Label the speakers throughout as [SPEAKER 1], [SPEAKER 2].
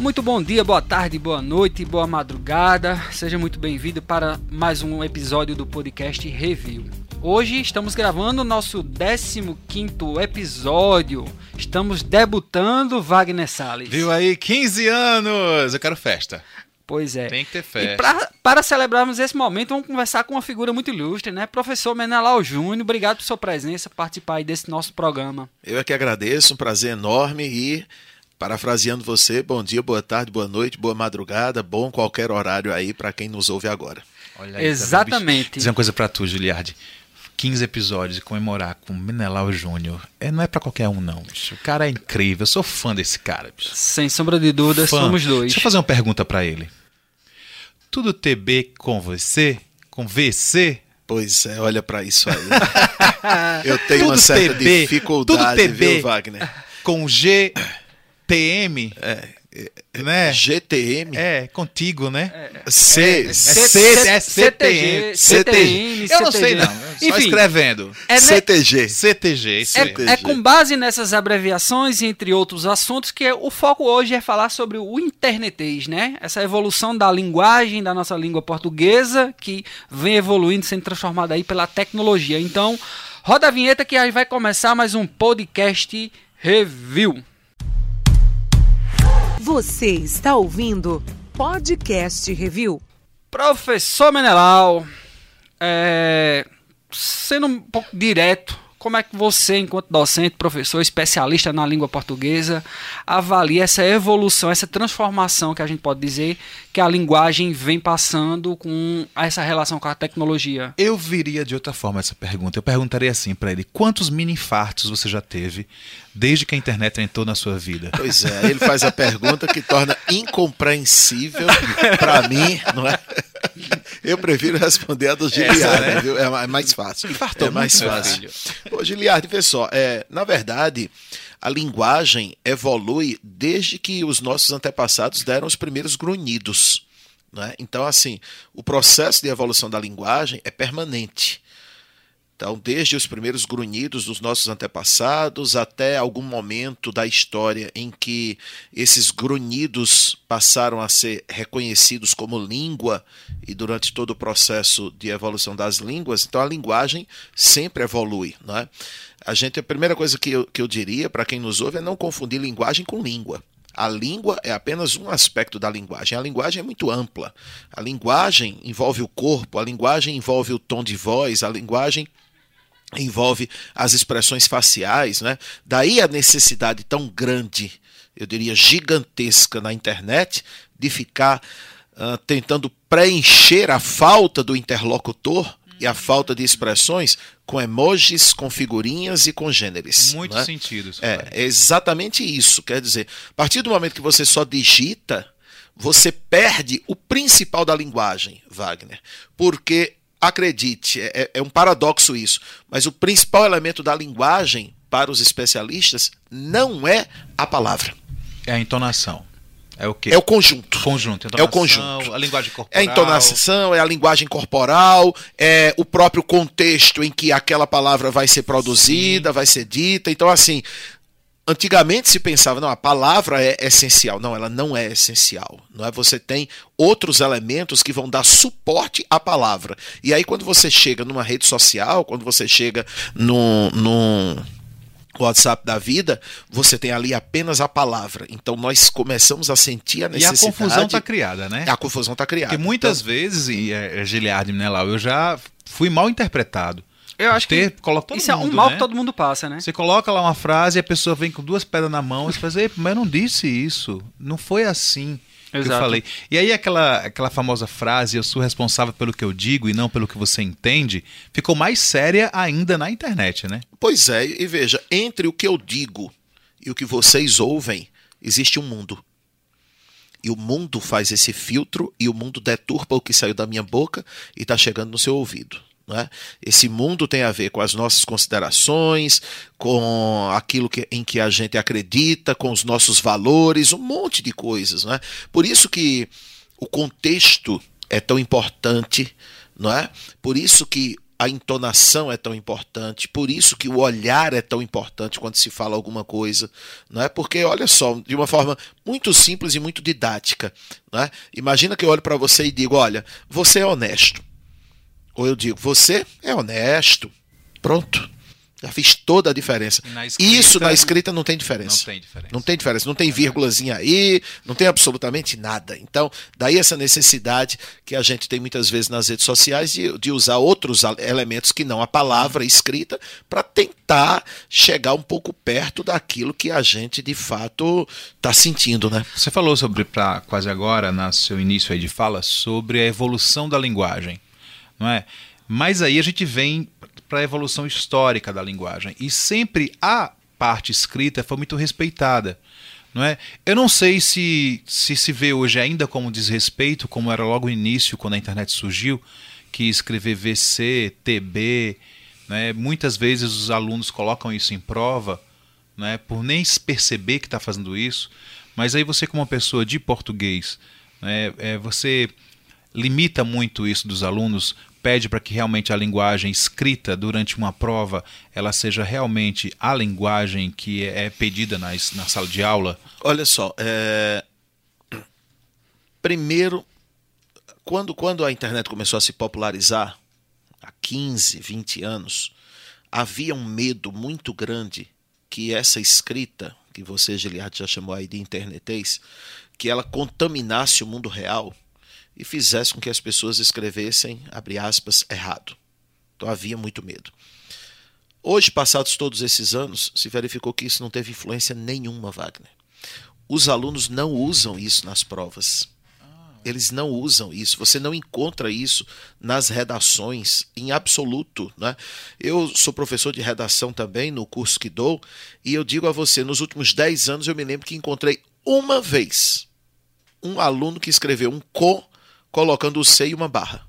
[SPEAKER 1] Muito bom dia, boa tarde, boa noite, boa madrugada. Seja muito bem-vindo para mais um episódio do podcast Review. Hoje estamos gravando o nosso 15º episódio. Estamos debutando Wagner Salles.
[SPEAKER 2] Viu aí? 15 anos! Eu quero festa.
[SPEAKER 1] Pois é.
[SPEAKER 2] Tem que ter festa.
[SPEAKER 1] E pra, para celebrarmos esse momento, vamos conversar com uma figura muito ilustre, né? Professor Menelau Júnior, obrigado por sua presença, participar aí desse nosso programa.
[SPEAKER 3] Eu é que agradeço, um prazer enorme e Parafraseando você, bom dia, boa tarde, boa noite, boa madrugada, bom qualquer horário aí para quem nos ouve agora.
[SPEAKER 1] Olha aí, Exatamente.
[SPEAKER 2] Tá Dizer uma coisa para tu, Giliardi. 15 episódios e comemorar com Menelau Júnior. É, não é para qualquer um, não. Bicho. O cara é incrível. Eu sou fã desse cara. Bicho.
[SPEAKER 1] Sem sombra de dúvida, fã. somos dois.
[SPEAKER 2] Deixa eu fazer uma pergunta para ele. Tudo TB com você? Com VC?
[SPEAKER 3] Pois é, olha para isso aí. eu tenho tudo uma certa TB, dificuldade, tudo TB viu, Wagner?
[SPEAKER 2] Com G TM. É. Né?
[SPEAKER 3] GTM?
[SPEAKER 2] É, contigo, né?
[SPEAKER 3] É, C,
[SPEAKER 2] é, C, CTM. CTM. Eu não sei não, só escrevendo.
[SPEAKER 3] É CTG.
[SPEAKER 2] CTG,
[SPEAKER 1] isso é, é com base nessas abreviações, entre outros assuntos, que o foco hoje é falar sobre o internetês, né? Essa evolução da linguagem, da nossa língua portuguesa, que vem evoluindo, sendo transformada aí pela tecnologia. Então, roda a vinheta que aí vai começar mais um podcast review.
[SPEAKER 4] Você está ouvindo Podcast Review.
[SPEAKER 1] Professor Menelau, é, sendo um pouco direto, como é que você, enquanto docente, professor, especialista na língua portuguesa, avalia essa evolução, essa transformação que a gente pode dizer que a linguagem vem passando com essa relação com a tecnologia?
[SPEAKER 2] Eu viria de outra forma essa pergunta. Eu perguntaria assim para ele: quantos mini infartos você já teve desde que a internet entrou na sua vida?
[SPEAKER 3] Pois é, ele faz a pergunta que torna incompreensível para mim, não é? Eu prefiro responder a do Giliardi, né? viu? É mais fácil.
[SPEAKER 2] Infartou
[SPEAKER 3] é mais fácil. Ô, Giliardi, vê só, é, na verdade, a linguagem evolui desde que os nossos antepassados deram os primeiros grunhidos. Né? Então, assim, o processo de evolução da linguagem é permanente. Então, desde os primeiros grunhidos dos nossos antepassados até algum momento da história em que esses grunhidos passaram a ser reconhecidos como língua e durante todo o processo de evolução das línguas, então a linguagem sempre evolui, não é? A gente a primeira coisa que eu, que eu diria para quem nos ouve é não confundir linguagem com língua. A língua é apenas um aspecto da linguagem. A linguagem é muito ampla. A linguagem envolve o corpo, a linguagem envolve o tom de voz, a linguagem envolve as expressões faciais, né? Daí a necessidade tão grande, eu diria gigantesca na internet, de ficar uh, tentando preencher a falta do interlocutor e a falta de expressões com emojis, com figurinhas e com gêneros.
[SPEAKER 2] Muito
[SPEAKER 3] né?
[SPEAKER 2] sentido.
[SPEAKER 3] Isso, é, é exatamente isso. Quer dizer, a partir do momento que você só digita, você perde o principal da linguagem, Wagner. Porque acredite, é, é, é um paradoxo isso, mas o principal elemento da linguagem para os especialistas não é a palavra.
[SPEAKER 2] É a entonação. É o quê?
[SPEAKER 3] É o conjunto.
[SPEAKER 2] Conjunto.
[SPEAKER 3] É o conjunto.
[SPEAKER 2] A linguagem corporal.
[SPEAKER 3] É a entonação, é a linguagem corporal, é o próprio contexto em que aquela palavra vai ser produzida, Sim. vai ser dita. Então, assim, Antigamente se pensava, não, a palavra é essencial. Não, ela não é essencial. Não é? Você tem outros elementos que vão dar suporte à palavra. E aí, quando você chega numa rede social, quando você chega num, num WhatsApp da vida, você tem ali apenas a palavra. Então nós começamos a sentir a necessidade.
[SPEAKER 2] E a confusão está criada, né?
[SPEAKER 3] A confusão está criada.
[SPEAKER 2] Porque muitas então... vezes, e é, Giliardi, né, Lau, eu já fui mal interpretado.
[SPEAKER 1] Eu acho ter, que coloca isso mundo, é um mal né? que todo mundo passa, né?
[SPEAKER 2] Você coloca lá uma frase e a pessoa vem com duas pedras na mão e você faz, mas eu não disse isso. Não foi assim Exato. que eu falei. E aí aquela, aquela famosa frase, eu sou responsável pelo que eu digo e não pelo que você entende, ficou mais séria ainda na internet, né?
[SPEAKER 3] Pois é, e veja, entre o que eu digo e o que vocês ouvem, existe um mundo. E o mundo faz esse filtro e o mundo deturpa o que saiu da minha boca e está chegando no seu ouvido. Né? Esse mundo tem a ver com as nossas considerações, com aquilo que, em que a gente acredita, com os nossos valores, um monte de coisas. Né? Por isso que o contexto é tão importante, não é? Por isso que a entonação é tão importante, por isso que o olhar é tão importante quando se fala alguma coisa, não é? Porque olha só, de uma forma muito simples e muito didática, não é? Imagina que eu olho para você e digo, olha, você é honesto. Ou eu digo, você é honesto. Pronto. Já fiz toda a diferença. Na escrita, Isso na escrita não tem diferença. Não tem diferença. Não tem diferença. Não tem vírgulazinha aí, não tem absolutamente nada. Então, daí essa necessidade que a gente tem muitas vezes nas redes sociais de, de usar outros elementos que não a palavra escrita para tentar chegar um pouco perto daquilo que a gente de fato está sentindo, né?
[SPEAKER 2] Você falou sobre, para quase agora, no seu início aí de fala, sobre a evolução da linguagem, não é? Mas aí a gente vem para a evolução histórica da linguagem. E sempre a parte escrita foi muito respeitada. Não é? Eu não sei se, se se vê hoje ainda como desrespeito, como era logo no início, quando a internet surgiu, que escrever VC, TB, né? muitas vezes os alunos colocam isso em prova, né? por nem perceber que está fazendo isso, mas aí você, como uma pessoa de português, né? é, você limita muito isso dos alunos pede para que realmente a linguagem escrita durante uma prova ela seja realmente a linguagem que é pedida na, na sala de aula?
[SPEAKER 3] Olha só, é... primeiro, quando, quando a internet começou a se popularizar, há 15, 20 anos, havia um medo muito grande que essa escrita, que você, Giliard, já chamou aí de internetês, que ela contaminasse o mundo real e fizesse com que as pessoas escrevessem, abre aspas, errado. Então havia muito medo. Hoje, passados todos esses anos, se verificou que isso não teve influência nenhuma, Wagner. Os alunos não usam isso nas provas. Eles não usam isso. Você não encontra isso nas redações, em absoluto. Né? Eu sou professor de redação também no curso que dou, e eu digo a você: nos últimos 10 anos eu me lembro que encontrei uma vez um aluno que escreveu um co colocando o C e uma barra.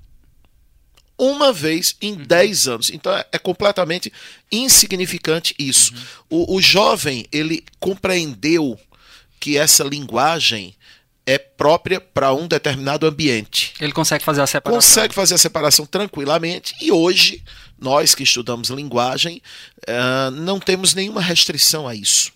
[SPEAKER 3] Uma vez em 10 uhum. anos. Então é, é, completamente insignificante isso. Uhum. O, o jovem, ele compreendeu que essa linguagem é própria para um determinado ambiente.
[SPEAKER 1] Ele consegue fazer a separação.
[SPEAKER 3] Consegue fazer a separação tranquilamente e hoje nós que estudamos linguagem uh, não temos nenhuma restrição a isso.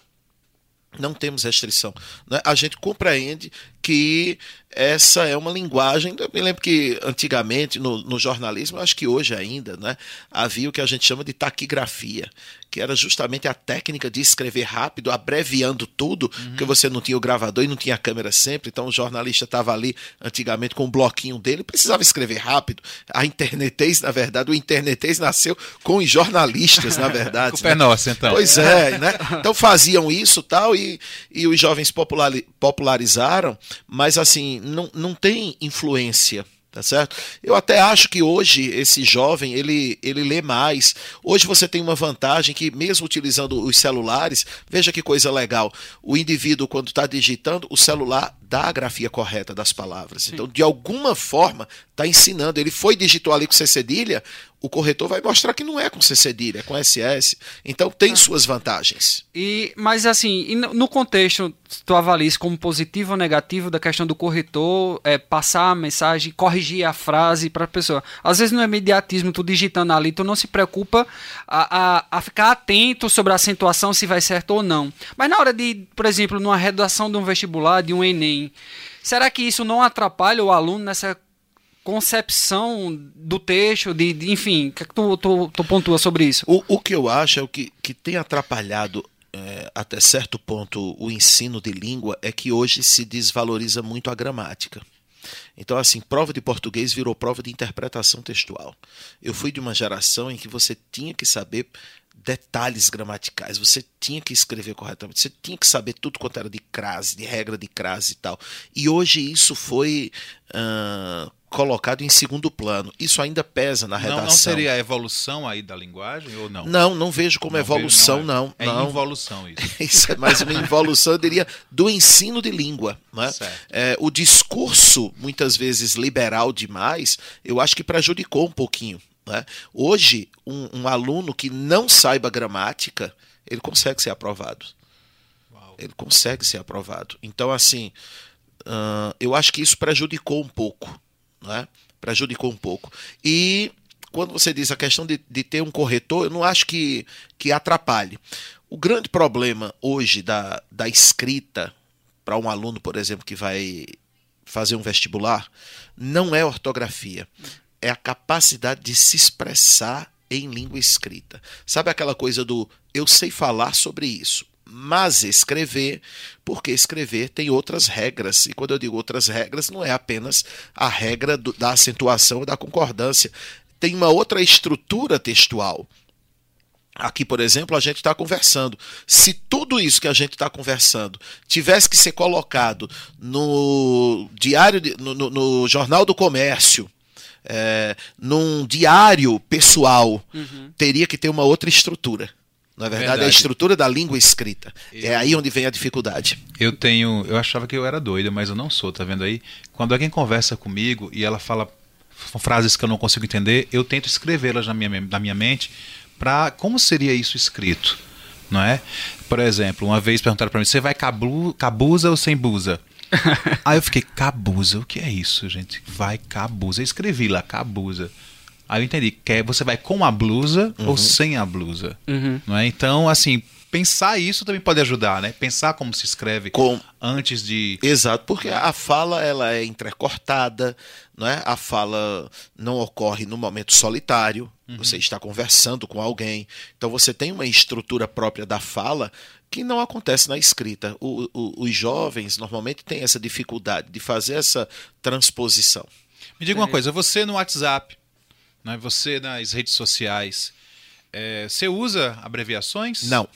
[SPEAKER 3] Não temos restrição. Né? A gente compreende que essa é uma linguagem. Eu me lembro que antigamente no, no, jornalismo, acho que hoje ainda, né, havia o que a gente chama de taquigrafia, que era justamente a técnica de escrever rápido, abreviando tudo, uhum. porque você não tinha o gravador e não tinha a câmera sempre, então o jornalista estava ali antigamente com o um bloquinho dele, precisava escrever rápido. A internetês, na verdade, o internetês nasceu com os jornalistas, na verdade.
[SPEAKER 2] Culpa né? é nossa, então.
[SPEAKER 3] Pois é, né? Então faziam isso tal, e, e os jovens popularizaram, mas assim, não, não tem influência tá certo? Eu até acho que hoje esse jovem ele, ele lê mais. Hoje você tem uma vantagem que mesmo utilizando os celulares, veja que coisa legal. O indivíduo quando está digitando, o celular dá a grafia correta das palavras. Sim. Então, de alguma forma, está ensinando. Ele foi digitou ali com C cedilha, o corretor vai mostrar que não é com C cedilha, é com SS. Então tem ah. suas vantagens.
[SPEAKER 1] E mas assim, no contexto, tu avalias como positivo ou negativo da questão do corretor é, passar a mensagem, corrigir a frase para a pessoa. Às vezes no imediatismo, tu digitando ali, tu não se preocupa a, a, a ficar atento sobre a acentuação se vai certo ou não. Mas na hora de, por exemplo, numa redação de um vestibular, de um Enem, será que isso não atrapalha o aluno nessa concepção do texto, de, de enfim, o que, é que tu, tu, tu, pontua sobre isso?
[SPEAKER 3] O, o que eu acho é o que, que tem atrapalhado é, até certo ponto o ensino de língua é que hoje se desvaloriza muito a gramática. Então, assim, prova de português virou prova de interpretação textual. Eu fui de uma geração em que você tinha que saber detalhes gramaticais, você tinha que escrever corretamente, você tinha que saber tudo quanto era de crase, de regra de crase e tal. E hoje isso foi uh, colocado em segundo plano. Isso ainda pesa na redação. Não,
[SPEAKER 2] não seria a evolução aí da linguagem ou não?
[SPEAKER 3] Não, não vejo como não evolução, vejo, não. É,
[SPEAKER 2] não,
[SPEAKER 3] é
[SPEAKER 2] involução isso.
[SPEAKER 3] isso é mais uma involução, eu diria, do ensino de língua. Né? É, o discurso, muitas vezes liberal demais, eu acho que prejudicou um pouquinho. Né? Hoje, um, um, aluno que não saiba gramática, ele consegue ser aprovado. Uau. Ele consegue ser aprovado. Então, assim, uh, eu acho que isso prejudicou um pouco. Né? Prejudicou um pouco. E quando você diz a questão de, de ter um corretor, eu não acho que, que atrapalhe. O grande problema hoje da, da escrita para um aluno, por exemplo, que vai fazer um vestibular, não é ortografia, é a capacidade de se expressar em língua escrita. Sabe aquela coisa do eu sei falar sobre isso, mas escrever, porque escrever tem outras regras. E quando eu digo outras regras, não é apenas a regra do, da acentuação e da concordância. Tem uma outra estrutura textual. Aqui, por exemplo, a gente está conversando. Se tudo isso que a gente está conversando tivesse que ser colocado no diário, de, no, no, no, Jornal do Comércio, é, num diário pessoal, uhum. teria que ter uma outra estrutura. Na é verdade, verdade, é a estrutura da língua escrita. É eu, é aí onde vem a dificuldade.
[SPEAKER 2] Eu tenho. Eu achava que eu era doida, mas eu não sou, tá vendo aí? Quando alguém conversa comigo e ela fala frases que eu não consigo entender, eu tento escrevê-las na minha, na minha mente para como seria isso escrito, não é? Por exemplo, uma vez perguntaram para mim: você vai cablu, cabuza ou sem buza? aí eu fiquei, cabuza, o que é isso, gente? Vai cabuza. Eu escrevi lá, cabuza. Aí eu entendi que é, você vai com a blusa uhum. ou sem a blusa. Uhum. Não é? Então, assim, pensar isso também pode ajudar, né? Pensar como se escreve com... antes de.
[SPEAKER 3] Exato, porque a fala ela é entrecortada, não é? A fala não ocorre no momento solitário. Uhum. Você está conversando com alguém, então você tem uma estrutura própria da fala que não acontece na escrita. O, o, os jovens normalmente têm essa dificuldade de fazer essa transposição.
[SPEAKER 2] Me diga uma coisa, você no WhatsApp né? Você nas redes sociais, é, você usa abreviações?
[SPEAKER 3] Não.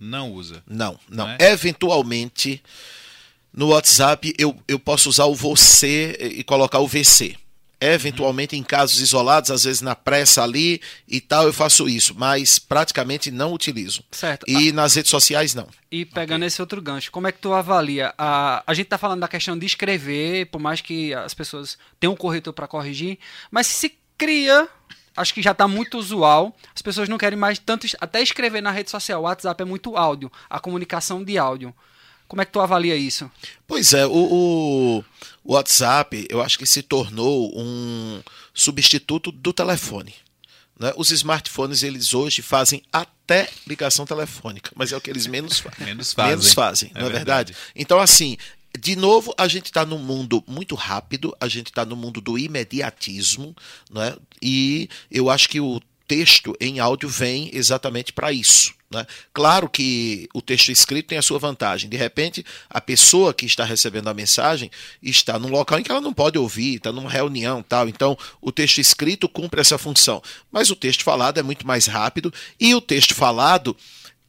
[SPEAKER 2] Não usa?
[SPEAKER 3] Não, não. não é? Eventualmente, no WhatsApp, eu, eu posso usar o você e colocar o VC. Eventualmente, em casos isolados, às vezes na pressa ali e tal, eu faço isso, mas praticamente não utilizo.
[SPEAKER 1] Certo.
[SPEAKER 3] E nas redes sociais, não.
[SPEAKER 1] E pegando okay. esse outro gancho, como é que tu avalia? A, a gente está falando da questão de escrever, por mais que as pessoas tenham um corretor para corrigir, mas se cria acho que já está muito usual. As pessoas não querem mais tanto até escrever na rede social. O WhatsApp é muito áudio, a comunicação de áudio. Como é que tu avalia isso?
[SPEAKER 3] Pois é, o, o WhatsApp eu acho que se tornou um substituto do telefone. Né? Os smartphones eles hoje fazem até ligação telefônica, mas é o que eles menos, fa menos fazem. Menos fazem, é não é verdade? verdade? Então assim, de novo, a gente está num mundo muito rápido, a gente está no mundo do imediatismo, né? e eu acho que o texto em áudio vem exatamente para isso. Né? Claro que o texto escrito tem a sua vantagem. De repente, a pessoa que está recebendo a mensagem está num local em que ela não pode ouvir, está numa reunião tal. Então, o texto escrito cumpre essa função. Mas o texto falado é muito mais rápido e o texto falado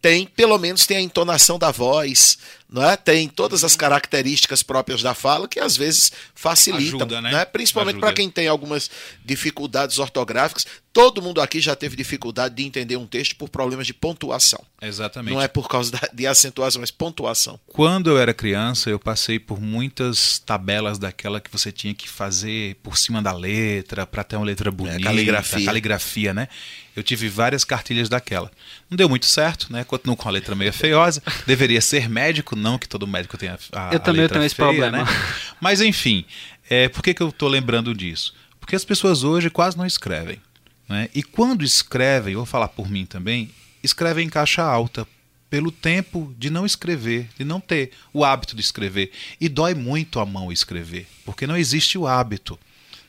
[SPEAKER 3] tem, pelo menos tem a entonação da voz, é? Tem todas as características próprias da fala que às vezes facilitam, Ajuda, né? né? Principalmente para quem tem algumas dificuldades ortográficas. Todo mundo aqui já teve dificuldade de entender um texto por problemas de pontuação.
[SPEAKER 2] Exatamente.
[SPEAKER 3] Não é por causa de acentuação, mas pontuação.
[SPEAKER 2] Quando eu era criança, eu passei por muitas tabelas daquela que você tinha que fazer por cima da letra, para ter uma letra bonita, é,
[SPEAKER 3] caligrafia.
[SPEAKER 2] caligrafia, né? Eu tive várias cartilhas daquela. Não deu muito certo, né? Continuo com a letra meio feiosa. Deveria ser médico, não que todo médico tenha a,
[SPEAKER 1] eu também tenho esse problema. Né?
[SPEAKER 2] Mas enfim, é, por que, que eu estou lembrando disso? Porque as pessoas hoje quase não escrevem. Né? E quando escrevem, vou falar por mim também, escrevem em caixa alta, pelo tempo de não escrever, de não ter o hábito de escrever. E dói muito a mão escrever, porque não existe o hábito.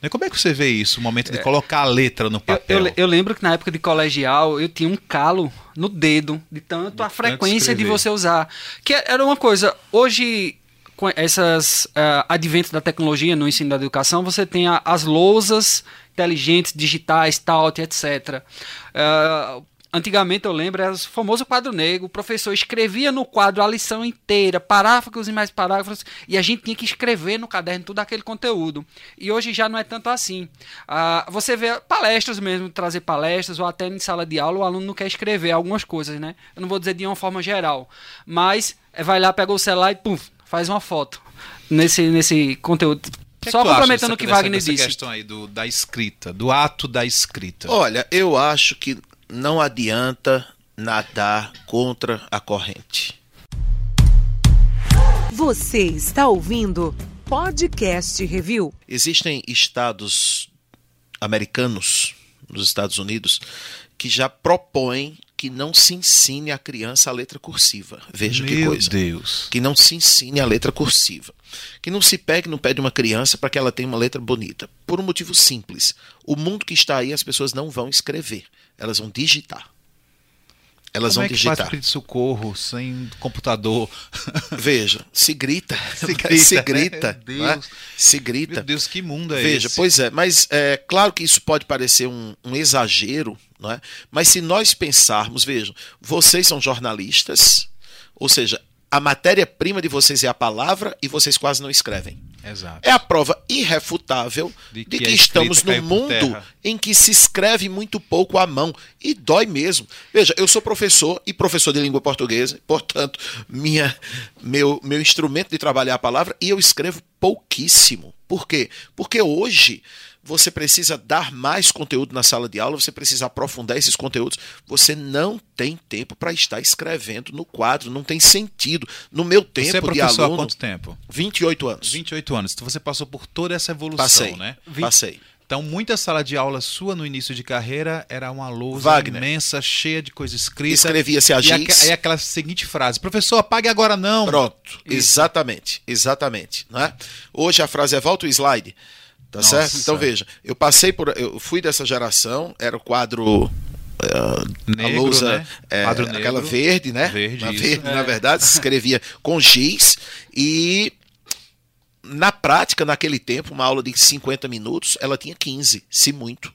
[SPEAKER 2] Né, como é que você vê isso, o momento de é. colocar a letra no papel?
[SPEAKER 1] Eu, eu, eu, lembro que na época de colegial eu tinha um calo no dedo, de tanto de a frequência de você usar. Que era uma coisa, hoje, com essas uh, adventos da tecnologia no ensino da educação, você tem a, as lousas inteligentes, digitais, TAUT, etc. Uh, Antigamente eu lembro, era o famoso quadro negro. O professor escrevia no quadro a lição inteira, parágrafos e mais parágrafos, e a gente tinha que escrever no caderno todo aquele conteúdo. E hoje já não é tanto assim. Ah, você vê palestras mesmo, trazer palestras, ou até em sala de aula, o aluno não quer escrever algumas coisas, né? Eu não vou dizer de uma forma geral, mas é, vai lá, pega o celular e pum, faz uma foto nesse, nesse conteúdo.
[SPEAKER 2] Que Só complementando o que Wagner dessa disse. questão aí do, da escrita, do ato da escrita.
[SPEAKER 3] Olha, eu acho que não adianta nadar contra a corrente.
[SPEAKER 4] Você está ouvindo Podcast Review.
[SPEAKER 3] Existem estados americanos, nos Estados Unidos que já propõem que não se ensine a criança a letra cursiva. Veja
[SPEAKER 2] Meu
[SPEAKER 3] que coisa.
[SPEAKER 2] Deus.
[SPEAKER 3] Que não se ensine a letra cursiva. Que não se pegue no pé de uma criança para que ela tenha uma letra bonita. Por um motivo simples. O mundo que está aí, as pessoas não vão escrever. Elas vão digitar. Elas
[SPEAKER 2] Como
[SPEAKER 3] vão
[SPEAKER 2] é que
[SPEAKER 3] digitar.
[SPEAKER 2] faz pedido de socorro sem computador?
[SPEAKER 3] Veja, se grita,
[SPEAKER 2] Se grita,
[SPEAKER 3] se grita,
[SPEAKER 2] meu
[SPEAKER 3] não é?
[SPEAKER 2] Deus.
[SPEAKER 3] se grita.
[SPEAKER 2] Meu Deus, que mundo é
[SPEAKER 3] Veja,
[SPEAKER 2] esse?
[SPEAKER 3] pois é, mas é claro que isso pode parecer um, um exagero, não é? Mas se nós pensarmos, vejam, vocês são jornalistas, ou seja, a matéria-prima de vocês é a palavra e vocês quase não escrevem.
[SPEAKER 2] Exato.
[SPEAKER 3] É a prova irrefutável
[SPEAKER 2] De
[SPEAKER 3] de
[SPEAKER 2] que
[SPEAKER 3] que,
[SPEAKER 2] a
[SPEAKER 3] estamos num mundo em que se escreve muito pouco à mão e dói mesmo. Veja, eu sou professor e professor de língua portuguesa, portanto, minha, meu, meu instrumento de trabalhar a palavra e eu escrevo pouquíssimo. Por quê? Porque hoje você precisa dar mais conteúdo na sala de aula, você precisa aprofundar esses conteúdos. Você não tem tempo para estar escrevendo no quadro, não tem sentido. No meu tempo
[SPEAKER 2] Você é
[SPEAKER 3] de
[SPEAKER 2] professor há
[SPEAKER 3] aluno,
[SPEAKER 2] quanto tempo?
[SPEAKER 3] 28 anos.
[SPEAKER 2] 28 anos. Então você passou por toda essa evolução,
[SPEAKER 3] Passei,
[SPEAKER 2] né?
[SPEAKER 3] passei.
[SPEAKER 2] Então, muita sala de aula sua no início de carreira era uma lousa
[SPEAKER 3] Wagner.
[SPEAKER 2] imensa, cheia de coisa escrita.
[SPEAKER 3] Escrevia-se a
[SPEAKER 2] E
[SPEAKER 3] giz.
[SPEAKER 2] aí aquela seguinte frase: professor, apague agora não.
[SPEAKER 3] Pronto, exatamente, exatamente. Né? Hoje a frase é volta o slide, tá
[SPEAKER 2] Nossa.
[SPEAKER 3] certo? Então veja, eu passei por, eu fui dessa geração, era o quadro a
[SPEAKER 2] Negro,
[SPEAKER 3] lousa,
[SPEAKER 2] né? Quadro
[SPEAKER 3] aquela
[SPEAKER 2] negro.
[SPEAKER 3] verde, né?
[SPEAKER 2] Verde,
[SPEAKER 3] Na verde,
[SPEAKER 1] É.
[SPEAKER 3] na verdade, se escrevia com giz e na prática, naquele tempo, uma aula de 50 minutos, ela tinha 15, se muito.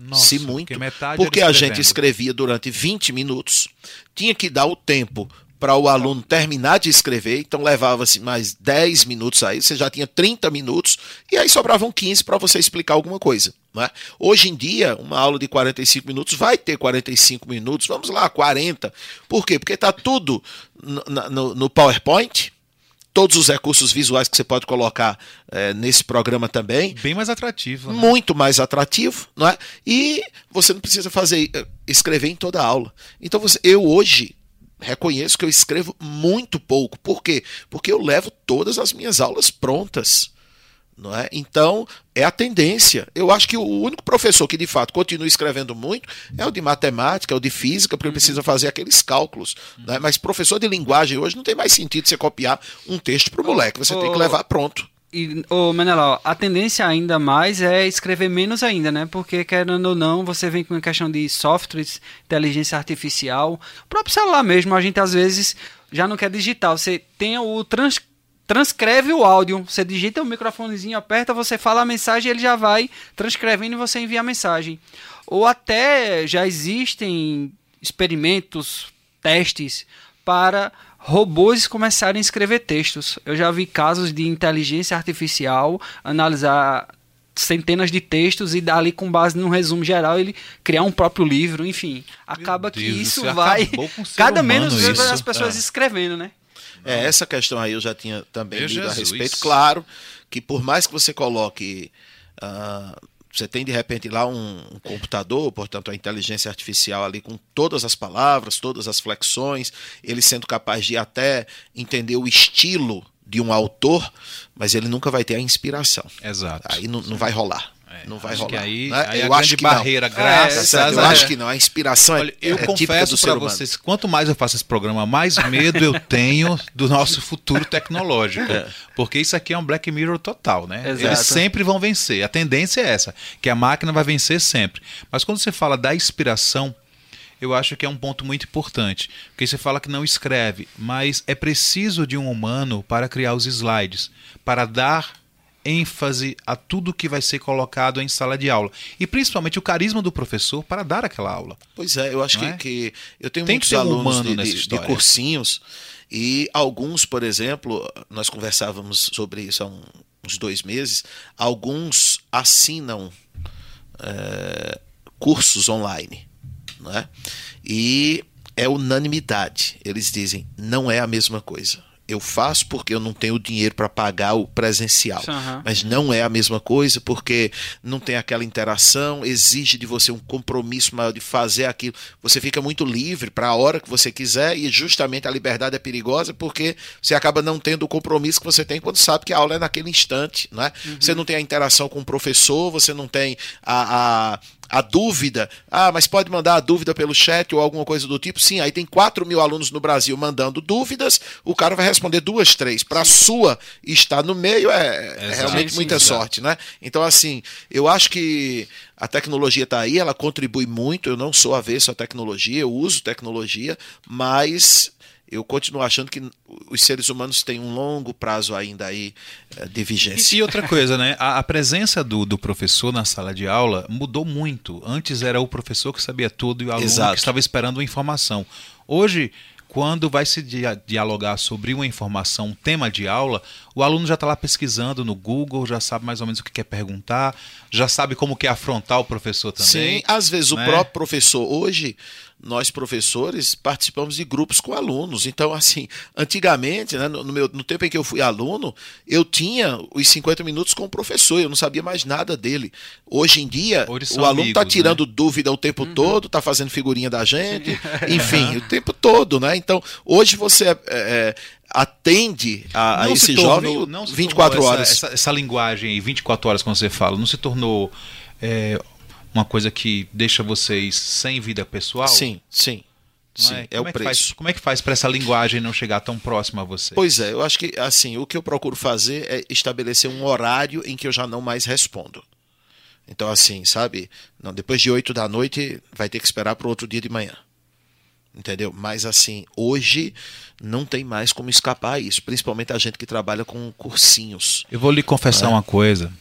[SPEAKER 2] Nossa,
[SPEAKER 3] se muito.
[SPEAKER 2] porque
[SPEAKER 3] Porque a gente escrevia durante 20 minutos, tinha que dar o tempo para o aluno terminar de escrever, então levava-se mais 10 minutos aí, você já tinha 30 minutos, e aí sobravam 15 para você explicar alguma coisa. Não é? Hoje em dia, uma aula de 45 minutos vai ter 45 minutos, vamos lá, 40. Por quê? Porque está tudo no, no- no PowerPoint, todos os recursos visuais que você pode colocar eh, nesse programa também
[SPEAKER 2] Bem mais atrativo. Né?
[SPEAKER 3] muito mais atrativo, não é? E você não precisa fazer eh, escrever em toda a aula. Então você, eu hoje reconheço que eu escrevo muito pouco. Por quê? Porque eu levo todas as minhas aulas prontas. Não é? Então, é a tendência. Eu acho que o único professor que de fato continua escrevendo muito é o de matemática, é o de física, porque precisa fazer aqueles cálculos. é? Mas professor de linguagem hoje não tem mais sentido você copiar um texto para o moleque, você tem que levar pronto.
[SPEAKER 1] E, ô, Menelau, a tendência ainda mais é escrever menos ainda, né? Porque, querendo ou não, você vem com a questão de softwares, inteligência artificial, o próprio celular mesmo, a gente às vezes já não quer digitar. Você tem o trans, transcreve o áudio, você digita o microfonezinho, aperta, você fala a mensagem, ele já vai transcrevendo e você envia a mensagem. Ou até já existem experimentos, testes para robôs começarem a escrever textos. Eu já vi casos de inteligência artificial analisar centenas de textos e dali com base num resumo geral ele criar um próprio livro, enfim. Acaba que
[SPEAKER 2] Deus,
[SPEAKER 1] isso
[SPEAKER 2] isso
[SPEAKER 1] vai cada menos
[SPEAKER 2] isso.
[SPEAKER 1] as pessoas
[SPEAKER 3] É.
[SPEAKER 1] escrevendo, né?
[SPEAKER 3] É, essa questão aí eu já tinha também
[SPEAKER 2] Meu
[SPEAKER 3] lido a
[SPEAKER 2] Jesus.
[SPEAKER 3] respeito. Claro que por mais que você coloque. ah, você tem de repente lá um, um computador, portanto a inteligência artificial ali com todas as palavras, todas as flexões, ele sendo capaz de até entender o estilo de um autor, mas ele nunca vai ter a inspiração.
[SPEAKER 2] Exato.
[SPEAKER 3] Aí não, não vai rolar.
[SPEAKER 2] É,
[SPEAKER 3] não vai
[SPEAKER 2] acho
[SPEAKER 3] rolar.
[SPEAKER 2] aí,
[SPEAKER 3] né?
[SPEAKER 2] aí
[SPEAKER 3] eu
[SPEAKER 2] a
[SPEAKER 3] acho que não.
[SPEAKER 2] barreira,
[SPEAKER 3] Tá
[SPEAKER 2] graças
[SPEAKER 3] certo? Eu acho que não. A inspiração é-
[SPEAKER 2] Olha, eu
[SPEAKER 3] é, típica do
[SPEAKER 2] confesso para vocês, quanto mais eu faço esse programa, mais medo eu tenho do nosso futuro tecnológico. Porque isso aqui é um Black Mirror total, né?
[SPEAKER 1] Exato.
[SPEAKER 2] Eles sempre vão vencer. A tendência é essa, que a máquina vai vencer sempre. Mas quando você fala da inspiração, eu acho que é um ponto muito importante. Porque você fala que não escreve, mas é preciso de um humano para criar os slides, para dar ênfase a tudo que vai ser colocado em sala de aula. E principalmente o carisma do professor para dar aquela aula.
[SPEAKER 3] Pois é, eu acho que,
[SPEAKER 2] é?
[SPEAKER 3] que eu tenho
[SPEAKER 2] Tem
[SPEAKER 3] muitos
[SPEAKER 2] um
[SPEAKER 3] alunos de, de- de cursinhos e alguns, por exemplo, nós conversávamos sobre isso há um- uns dois meses, alguns assinam eh, cursos online, não é? E é unanimidade. Eles dizem, não é a mesma coisa. Eu faço porque eu não tenho dinheiro para pagar o presencial.
[SPEAKER 1] Aham.
[SPEAKER 3] Mas não é a mesma coisa porque não tem aquela interação, exige de você um compromisso maior de fazer aquilo. Você fica muito livre para a hora que você quiser e justamente a liberdade é perigosa porque você acaba não tendo o compromisso que você tem quando sabe que a aula é naquele instante. Não é? Você não tem a interação com o professor, você não tem a, a, a dúvida, ah, mas pode mandar a dúvida pelo chat ou alguma coisa do tipo. Sim, aí tem 4 mil alunos no Brasil mandando dúvidas, o cara vai responder duas, três. Para a sua estar no meio é, é realmente muita sorte, né? Então, assim, eu acho que a tecnologia está aí, ela contribui muito. Eu não sou avesso à tecnologia, eu uso tecnologia, mas eu continuo achando que os seres humanos têm um longo prazo ainda aí eh, de vigência.
[SPEAKER 2] E, e outra coisa, né? A, a, presença do, do professor na sala de aula mudou muito. Antes era o professor que sabia tudo e o aluno Exato. que estava esperando uma informação. Hoje, quando vai se dialogar sobre uma informação, um tema de aula, o aluno já está lá pesquisando no Google, já sabe mais ou menos o que quer perguntar, já sabe como quer afrontar o professor também.
[SPEAKER 3] Sim, às vezes né? o próprio professor hoje nós professores participamos de grupos com alunos. Então, assim, antigamente, né, no, meu, no tempo em que eu fui aluno, eu tinha os 50 minutos com o professor, eu não sabia mais nada dele. Hoje em dia, o aluno está tirando né? dúvida o tempo uhum. todo, está fazendo figurinha da gente, enfim, o tempo todo, né? Então, hoje você é, é, atende a, a esse tornou, jovem não 24 horas.
[SPEAKER 2] Essa, essa, essa linguagem aí, 24 horas, como você fala, não se tornou. É, uma coisa que deixa vocês sem vida pessoal?
[SPEAKER 3] Sim, sim. Sim, é, é o
[SPEAKER 2] é
[SPEAKER 3] preço.
[SPEAKER 2] Faz, como é que faz para essa linguagem não chegar tão próxima a você?
[SPEAKER 3] Pois é, eu acho que assim, o que eu procuro fazer é estabelecer um horário em que eu já não mais respondo. Então, assim, sabe? Não, depois de 8 da noite vai ter que esperar para outro dia de manhã. Entendeu? Mas assim, hoje não tem mais como escapar isso, principalmente a gente que trabalha com cursinhos.
[SPEAKER 2] Eu vou lhe confessar é? uma coisa,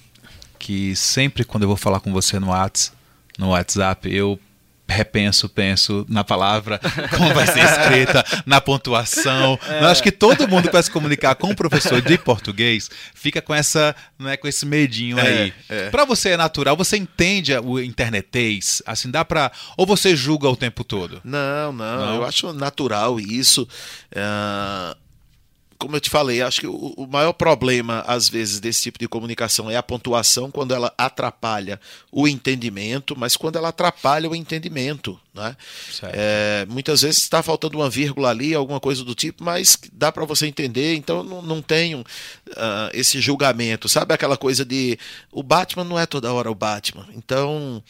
[SPEAKER 2] que sempre quando eu vou falar com você no WhatsApp, no WhatsApp, eu repenso, penso na palavra, como vai ser escrita, na pontuação. É. Eu acho que todo mundo para se comunicar com o professor de português fica com essa, né, com esse medinho é, aí. É. Para você é natural, você entende o internetês, assim dá para ou você julga o tempo todo?
[SPEAKER 3] Não, não, não? eu acho natural isso. Uh como eu te falei, acho que o, o, maior problema, às vezes, desse tipo de comunicação é a pontuação, quando ela atrapalha o entendimento, mas quando ela atrapalha o entendimento. Né? É, muitas vezes está faltando uma vírgula ali, alguma coisa do tipo, mas dá para você entender, então não, não tenho uh, esse julgamento. Sabe aquela coisa de o Batman não é toda hora o Batman, então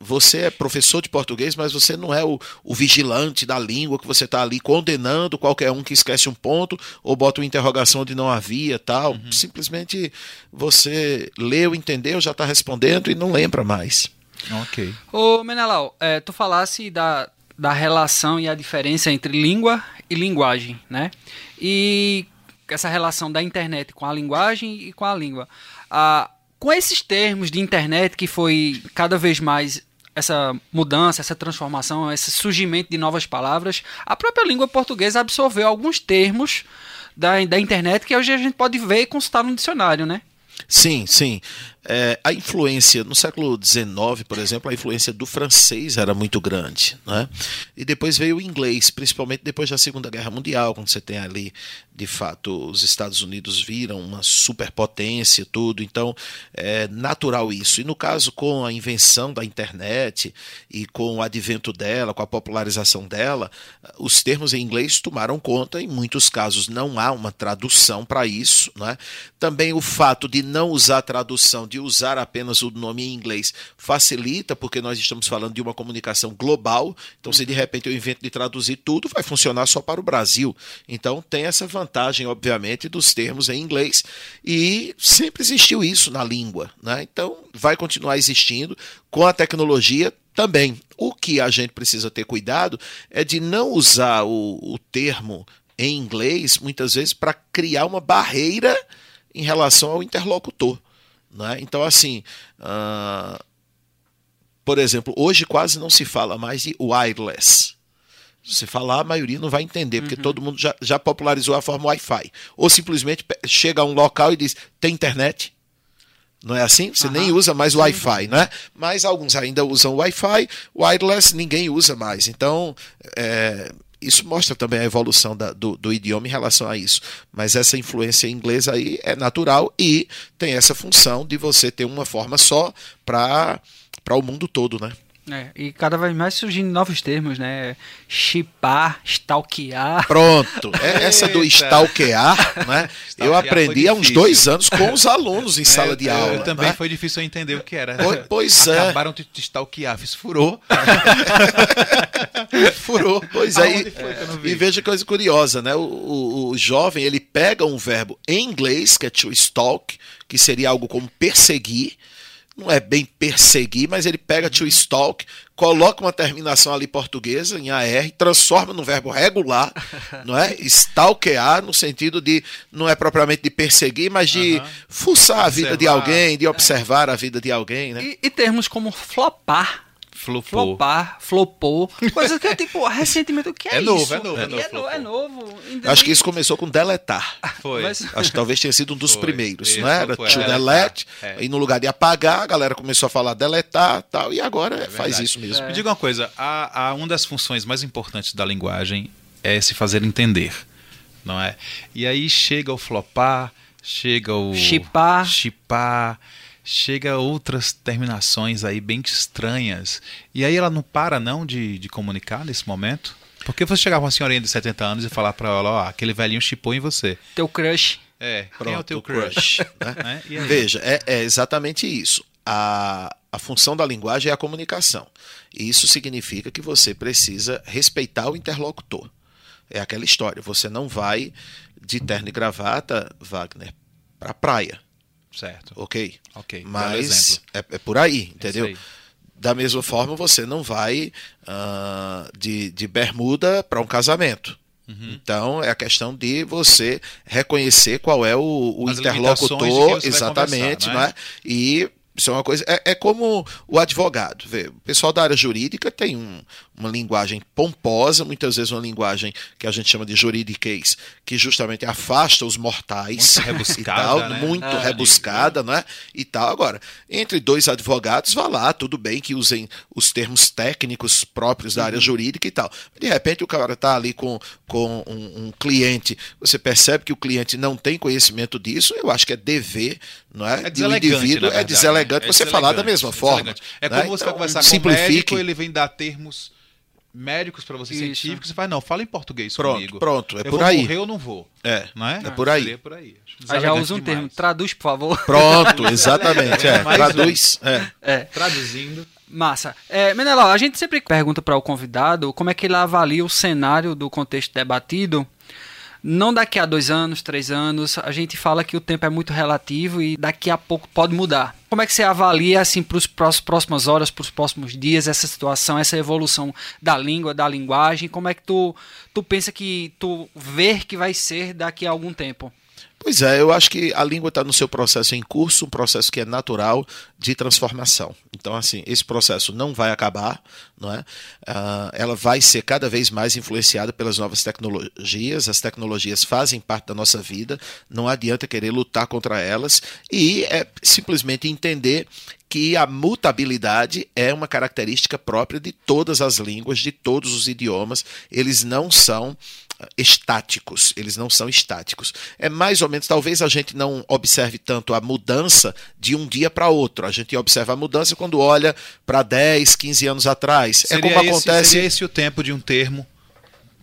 [SPEAKER 3] você é professor de português, mas você não é o, o vigilante da língua que você está ali condenando qualquer um que esquece um ponto ou bota uma interrogação onde não havia tal. Uhum. Simplesmente você leu, entendeu, já está respondendo e não lembra mais.
[SPEAKER 1] Ok. Ô Menelau, é, tu falasse da, da relação e a diferença entre língua e linguagem, né? E essa relação da internet com a linguagem e com a língua. Ah, com esses termos de internet que foi cada vez mais essa mudança, essa transformação, esse surgimento de novas palavras, a própria língua portuguesa absorveu alguns termos da, da internet que hoje a gente pode ver e consultar no dicionário, né?
[SPEAKER 3] Sim, sim. É, a influência, no século XIX, por exemplo, a influência do francês era muito grande. Né? E depois veio o inglês, principalmente depois da Segunda Guerra Mundial, quando você tem ali, de fato, os Estados Unidos viram uma superpotência tudo. Então, é natural isso. E no caso, com a invenção da internet e com o advento dela, com a popularização dela, os termos em inglês tomaram conta. Em muitos casos, não há uma tradução para isso. Né? Também o fato de não usar tradução de usar apenas o nome em inglês facilita, porque nós estamos falando de uma comunicação global. Então, se de repente eu invento de traduzir tudo, vai funcionar só para o Brasil. Então, tem essa vantagem, obviamente, dos termos em inglês. E sempre existiu isso na língua. Né? Então, vai continuar existindo com a tecnologia também. O que a gente precisa ter cuidado é de não usar o, o termo em inglês, muitas vezes, para criar uma barreira em relação ao interlocutor. Né? Então, assim, uh, por exemplo, hoje quase não se fala mais de wireless. Se falar, a maioria não vai entender, porque uhum. todo mundo já, já popularizou a forma Wi-Fi. Ou simplesmente chega a um local e diz: tem internet? Não é assim? Você uhum. nem usa mais Wi-Fi, né? Mas alguns ainda usam Wi-Fi, wireless ninguém usa mais. Então, é, isso mostra também a evolução da, do, do, idioma em relação a isso. Mas essa influência inglesa aí é natural e tem essa função de você ter uma forma só para o mundo todo, né?
[SPEAKER 1] É, e cada vez mais surgindo novos termos, né? Chipar, stalkear.
[SPEAKER 3] Pronto. É, essa do stalkear, né? eu aprendi há uns dois anos com os alunos em é, sala de aula. Eu,
[SPEAKER 2] também
[SPEAKER 3] né?
[SPEAKER 2] foi difícil eu entender o que era.
[SPEAKER 3] Pois, pois é.
[SPEAKER 2] Acabaram de stalkear, fiz furou.
[SPEAKER 3] furou. Pois é. E, veja coisa curiosa, né? O, o, o jovem, ele pega um verbo em inglês, que é to stalk, que seria algo como perseguir, não é bem perseguir, mas ele pega to stalk, coloca uma terminação ali portuguesa em AR, transforma no verbo regular, não é? Stalkear no sentido de não é propriamente de perseguir, mas de uhum. fuçar a vida observar. de alguém, de observar a vida de alguém, né?
[SPEAKER 1] E, e termos como flopar
[SPEAKER 2] Flopou.
[SPEAKER 1] Flopar, flopou. Coisa que eu, tipo, recentemente, o que é,
[SPEAKER 2] é
[SPEAKER 1] isso?
[SPEAKER 2] Novo, é novo, é,
[SPEAKER 1] é novo. É, novo.
[SPEAKER 3] Acho que isso começou com deletar.
[SPEAKER 2] Foi.
[SPEAKER 3] Mas... Acho que talvez tenha sido um dos foi. primeiros, isso, não era? To delete. É. E no lugar de apagar, a galera começou a falar deletar tal. E agora é faz isso mesmo.
[SPEAKER 2] Me diga uma coisa: a, a, uma das funções mais importantes da linguagem é se fazer entender. Não é? E aí chega o flopar, chega o.
[SPEAKER 1] Chipar.
[SPEAKER 2] Chipar chega outras terminações aí bem estranhas. E aí ela não para não de, de comunicar nesse momento? Porque você chegar com uma senhorinha de 70 anos e falar para ela, ó, aquele velhinho chipou em você.
[SPEAKER 1] Teu crush.
[SPEAKER 2] É, Pronto, quem é o teu crush?
[SPEAKER 3] né? é, Veja, é, é exatamente isso. A, a função da linguagem é a comunicação. E isso significa que você precisa respeitar o interlocutor. É aquela história. Você não vai de terno e gravata, Wagner, para a praia.
[SPEAKER 2] Certo.
[SPEAKER 3] Ok?
[SPEAKER 2] Ok.
[SPEAKER 3] Mas é, é, por aí, entendeu? Aí. Da mesma forma, você não vai uh, de, de bermuda para um casamento. Uhum. Então é a questão de você reconhecer qual é o, o interlocutor, exatamente, não é? é? E isso é uma coisa. É, é como o advogado. Vê, o pessoal da área jurídica tem um, uma linguagem pomposa, muitas vezes uma linguagem que a gente chama de juridiquês, que justamente afasta os mortais.
[SPEAKER 2] Muito rebuscada, tal,
[SPEAKER 3] né? Muito ah, rebuscada, né? E tal. Agora, entre dois advogados, vá lá, tudo bem que usem os termos técnicos próprios da área uhum. jurídica e tal. De repente, o cara está ali com, com um, um, cliente, você percebe que o cliente não tem conhecimento disso, eu acho que é dever, não é?
[SPEAKER 2] É deselegante,
[SPEAKER 3] é deselegante
[SPEAKER 2] né?
[SPEAKER 3] você
[SPEAKER 2] é
[SPEAKER 3] falar da mesma
[SPEAKER 2] é
[SPEAKER 3] forma.
[SPEAKER 2] É como né? você então, vai conversar simplifique. com o médico, ele vem dar termos médicos para você, Isso. científicos, você fala, não, fala em português
[SPEAKER 3] pronto,
[SPEAKER 2] comigo.
[SPEAKER 3] Pronto, é
[SPEAKER 2] eu
[SPEAKER 3] por vou aí.
[SPEAKER 2] morrer ou não vou.
[SPEAKER 3] É,
[SPEAKER 2] não é?
[SPEAKER 3] É por aí.
[SPEAKER 2] por aí.
[SPEAKER 1] aí já usa um demais. termo, traduz, por favor.
[SPEAKER 3] Pronto, exatamente, é. Traduz, um. é.
[SPEAKER 2] é. Traduzindo.
[SPEAKER 1] Massa. É, Menelão, a gente sempre pergunta para o convidado como é que ele avalia o cenário do contexto debatido não daqui a dois anos, três anos, a gente fala que o tempo é muito relativo e daqui a pouco pode mudar. Como é que você avalia assim para as próximas horas, para os próximos dias essa situação, essa evolução da língua, da linguagem? Como é que tu tu pensa que tu ver que vai ser daqui a algum tempo?
[SPEAKER 3] Pois é, eu acho que a língua está no seu processo em curso, um processo que é natural de transformação. Então, assim, esse processo não vai acabar, não é? Uh, ela vai ser cada vez mais influenciada pelas novas tecnologias. As tecnologias fazem parte da nossa vida, não adianta querer lutar contra elas e é simplesmente entender que a mutabilidade é uma característica própria de todas as línguas, de todos os idiomas. Eles não são estáticos, eles não são estáticos. É mais ou menos, talvez a gente não observe tanto a mudança de um dia para outro. A gente observa a mudança quando olha para 10, 15 anos atrás.
[SPEAKER 2] É seria é como esse, acontece. Seria esse o tempo de um termo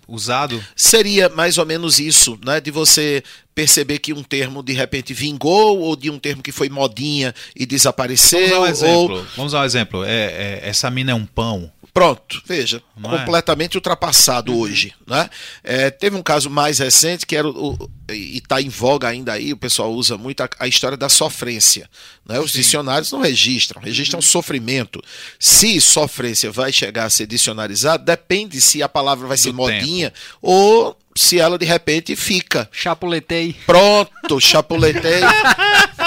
[SPEAKER 2] usado?
[SPEAKER 3] Seria mais ou menos isso, né? De você perceber que um termo de repente vingou ou de um termo que foi modinha e desapareceu.
[SPEAKER 2] Vamos dar um exemplo.
[SPEAKER 3] Ou...
[SPEAKER 2] Vamos dar um exemplo. É, é, essa mina é um pão.
[SPEAKER 3] Pronto, veja, Não é? completamente é? ultrapassado uhum. hoje. Né? É, teve um caso mais recente que era o, o e está em voga ainda aí, o pessoal usa muito a, a história da sofrência. Né? Os Sim. dicionários não registram, registram uhum. sofrimento. Se sofrência vai chegar a ser dicionarizado, depende se a palavra vai ser Do modinha tempo. ou se ela de repente fica.
[SPEAKER 1] Chapuletei.
[SPEAKER 3] Pronto, chapuletei.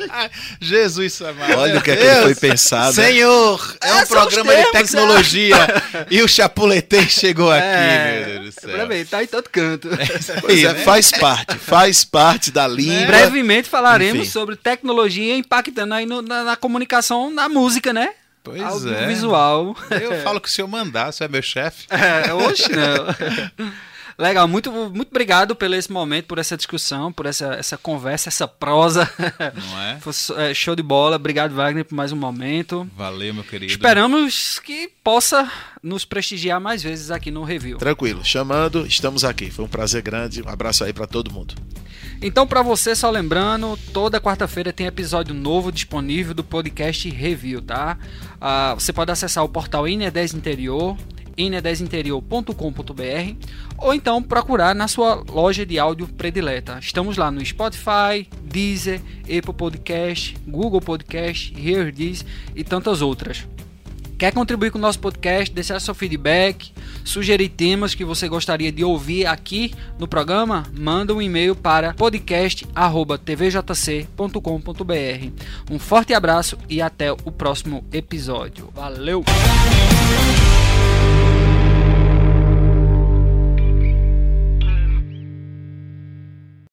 [SPEAKER 2] Jesus amado.
[SPEAKER 3] Olha o que, é que foi pensado.
[SPEAKER 2] Senhor, é, um programa de tecnologia. e o Chapuletei chegou é, aqui, meu Deus do céu.
[SPEAKER 1] Bem, tá em todo canto.
[SPEAKER 3] É, pois é, né? faz parte, faz parte da língua.
[SPEAKER 1] Brevemente falaremos Enfim. sobre tecnologia impactando aí no, na, na comunicação, na música, né?
[SPEAKER 2] Pois é.
[SPEAKER 1] Visual.
[SPEAKER 2] Eu falo que se eu mandar, você é meu chefe.
[SPEAKER 1] É, oxe, não. Legal, muito, muito obrigado pelo esse momento, por essa discussão, por essa, essa conversa, essa prosa. Não é? Foi é, show de bola. Obrigado, Wagner, por mais um momento.
[SPEAKER 2] Valeu, meu querido.
[SPEAKER 1] Esperamos que possa nos prestigiar mais vezes aqui no Review.
[SPEAKER 3] Tranquilo, chamando, estamos aqui. Foi um prazer grande. Um abraço aí para todo mundo.
[SPEAKER 1] Então, para você, só lembrando, toda quarta-feira tem episódio novo disponível do podcast Review, tá? Uh, você pode acessar o portal Ine10 Interior, ine10interior.com.br ou então procurar na sua loja de áudio predileta. Estamos lá no Spotify, Deezer, Apple Podcast, Google Podcast, Here e tantas outras. Quer contribuir com o nosso podcast, deixar seu feedback, sugerir temas que você gostaria de ouvir aqui no programa? Manda um e-mail para podcast@tvjc.com.br. Um forte abraço e até o próximo episódio. Valeu!